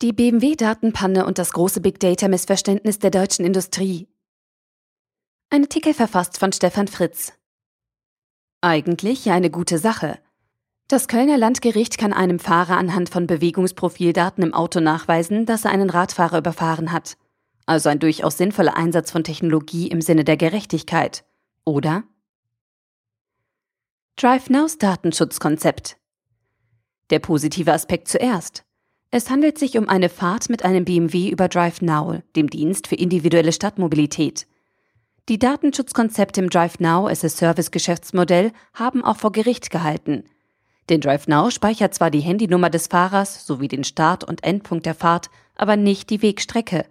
Die BMW-Datenpanne und das große Big Data-Missverständnis der deutschen Industrie. Ein Artikel verfasst von Stefan Fritz. Eigentlich eine gute Sache. Das Kölner Landgericht kann einem Fahrer anhand von Bewegungsprofildaten im Auto nachweisen, dass er einen Radfahrer überfahren hat. Also ein durchaus sinnvoller Einsatz von Technologie im Sinne der Gerechtigkeit. Oder? DriveNows Datenschutzkonzept. Der positive Aspekt zuerst. Es handelt sich um eine Fahrt mit einem BMW über DriveNow, dem Dienst für individuelle Stadtmobilität. Die Datenschutzkonzepte im DriveNow as a Service Geschäftsmodell haben auch vor Gericht gehalten. Denn DriveNow speichert zwar die Handynummer des Fahrers sowie den Start- und Endpunkt der Fahrt, aber nicht die Wegstrecke.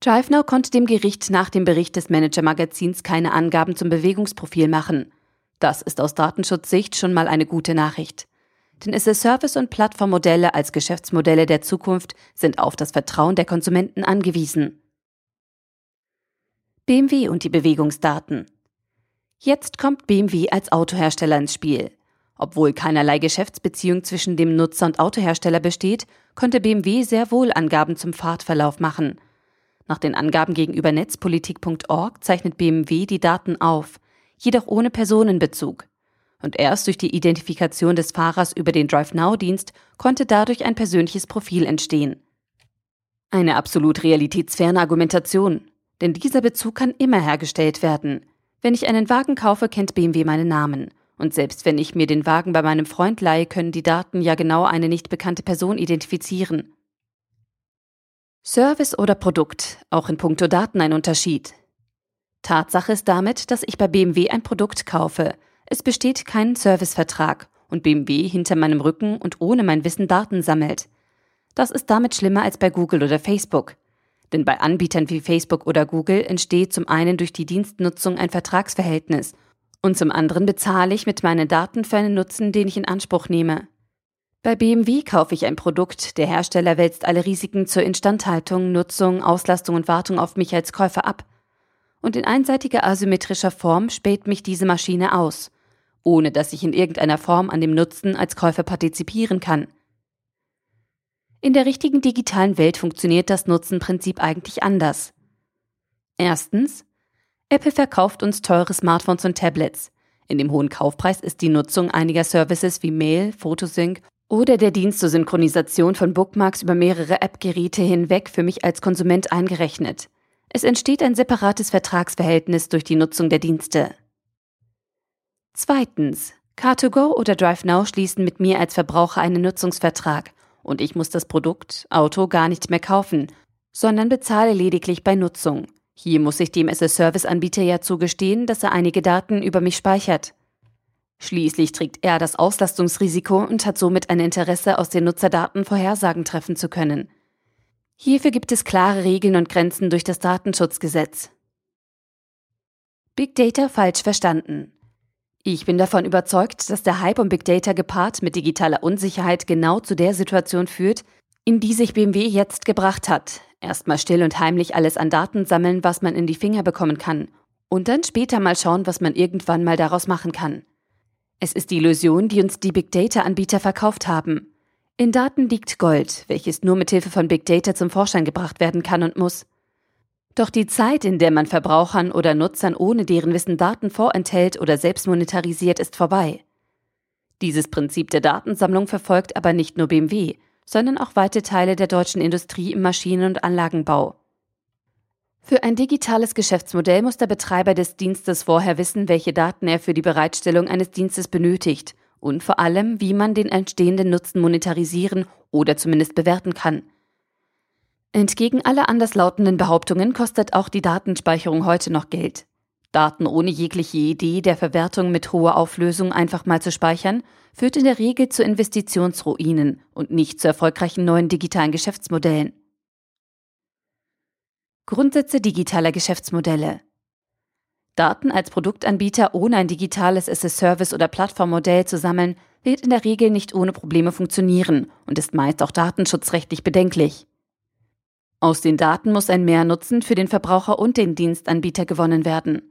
DriveNow konnte dem Gericht nach dem Bericht des Manager-Magazins keine Angaben zum Bewegungsprofil machen. Das ist aus Datenschutzsicht schon mal eine gute Nachricht. Denn es ist Service- und Plattformmodelle als Geschäftsmodelle der Zukunft sind auf das Vertrauen der Konsumenten angewiesen. BMW und die Bewegungsdaten. Jetzt kommt BMW als Autohersteller ins Spiel. Obwohl keinerlei Geschäftsbeziehung zwischen dem Nutzer und Autohersteller besteht, konnte BMW sehr wohl Angaben zum Fahrtverlauf machen. Nach den Angaben gegenüber netzpolitik.org zeichnet BMW die Daten auf, jedoch ohne Personenbezug und erst durch die Identifikation des Fahrers über den DriveNow-Dienst konnte dadurch ein persönliches Profil entstehen. Eine absolut realitätsferne Argumentation, denn dieser Bezug kann immer hergestellt werden. Wenn ich einen Wagen kaufe, kennt BMW meinen Namen. Und selbst wenn ich mir den Wagen bei meinem Freund leihe, können die Daten ja genau eine nicht bekannte Person identifizieren. Service oder Produkt, auch in puncto Daten ein Unterschied. Tatsache ist damit, dass ich bei BMW ein Produkt kaufe, es besteht kein Servicevertrag und BMW hinter meinem Rücken und ohne mein Wissen Daten sammelt. Das ist damit schlimmer als bei Google oder Facebook. Denn bei Anbietern wie Facebook oder Google entsteht zum einen durch die Dienstnutzung ein Vertragsverhältnis und zum anderen bezahle ich mit meinen Daten für einen Nutzen, den ich in Anspruch nehme. Bei BMW kaufe ich ein Produkt, der Hersteller wälzt alle Risiken zur Instandhaltung, Nutzung, Auslastung und Wartung auf mich als Käufer ab. Und in einseitiger asymmetrischer Form späht mich diese Maschine aus ohne dass ich in irgendeiner Form an dem Nutzen als Käufer partizipieren kann. In der richtigen digitalen Welt funktioniert das Nutzenprinzip eigentlich anders. Erstens, Apple verkauft uns teure Smartphones und Tablets. In dem hohen Kaufpreis ist die Nutzung einiger Services wie Mail, Photosync oder der Dienst zur Synchronisation von Bookmarks über mehrere App-Geräte hinweg für mich als Konsument eingerechnet. Es entsteht ein separates Vertragsverhältnis durch die Nutzung der Dienste. Zweitens, Car2Go oder DriveNow schließen mit mir als Verbraucher einen Nutzungsvertrag und ich muss das Produkt, Auto, gar nicht mehr kaufen, sondern bezahle lediglich bei Nutzung. Hier muss ich dem SS-Service-Anbieter ja zugestehen, dass er einige Daten über mich speichert. Schließlich trägt er das Auslastungsrisiko und hat somit ein Interesse, aus den Nutzerdaten Vorhersagen treffen zu können. Hierfür gibt es klare Regeln und Grenzen durch das Datenschutzgesetz. Big Data falsch verstanden. Ich bin davon überzeugt, dass der Hype um Big Data gepaart mit digitaler Unsicherheit genau zu der Situation führt, in die sich BMW jetzt gebracht hat. Erstmal still und heimlich alles an Daten sammeln, was man in die Finger bekommen kann. Und dann später mal schauen, was man irgendwann mal daraus machen kann. Es ist die Illusion, die uns die Big Data-Anbieter verkauft haben. In Daten liegt Gold, welches nur mit Hilfe von Big Data zum Vorschein gebracht werden kann und muss. Doch die Zeit, in der man Verbrauchern oder Nutzern ohne deren Wissen Daten vorenthält oder selbst monetarisiert, ist vorbei. Dieses Prinzip der Datensammlung verfolgt aber nicht nur BMW, sondern auch weite Teile der deutschen Industrie im Maschinen- und Anlagenbau. Für ein digitales Geschäftsmodell muss der Betreiber des Dienstes vorher wissen, welche Daten er für die Bereitstellung eines Dienstes benötigt und vor allem, wie man den entstehenden Nutzen monetarisieren oder zumindest bewerten kann – Entgegen aller anderslautenden Behauptungen kostet auch die Datenspeicherung heute noch Geld. Daten ohne jegliche Idee der Verwertung mit hoher Auflösung einfach mal zu speichern, führt in der Regel zu Investitionsruinen und nicht zu erfolgreichen neuen digitalen Geschäftsmodellen. Grundsätze digitaler Geschäftsmodelle Daten als Produktanbieter ohne ein digitales SS-Service oder Plattformmodell zu sammeln, wird in der Regel nicht ohne Probleme funktionieren und ist meist auch datenschutzrechtlich bedenklich. Aus den Daten muss ein Mehrnutzen für den Verbraucher und den Dienstanbieter gewonnen werden.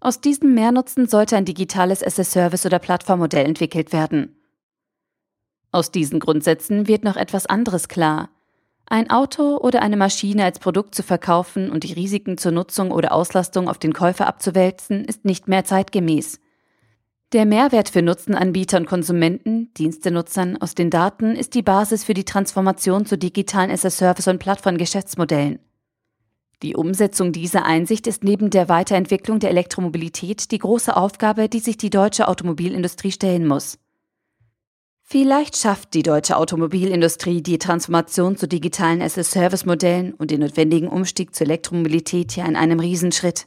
Aus diesem Mehrnutzen sollte ein digitales SS-Service oder Plattformmodell entwickelt werden. Aus diesen Grundsätzen wird noch etwas anderes klar. Ein Auto oder eine Maschine als Produkt zu verkaufen und die Risiken zur Nutzung oder Auslastung auf den Käufer abzuwälzen, ist nicht mehr zeitgemäß. Der Mehrwert für Nutzenanbieter und Konsumenten, Dienstenutzern aus den Daten ist die Basis für die Transformation zu digitalen as-a-Service- und Plattformgeschäftsmodellen. Die Umsetzung dieser Einsicht ist neben der Weiterentwicklung der Elektromobilität die große Aufgabe, die sich die deutsche Automobilindustrie stellen muss. Vielleicht schafft die deutsche Automobilindustrie die Transformation zu digitalen as-a-Service-Modellen und den notwendigen Umstieg zur Elektromobilität hier in einem Riesenschritt.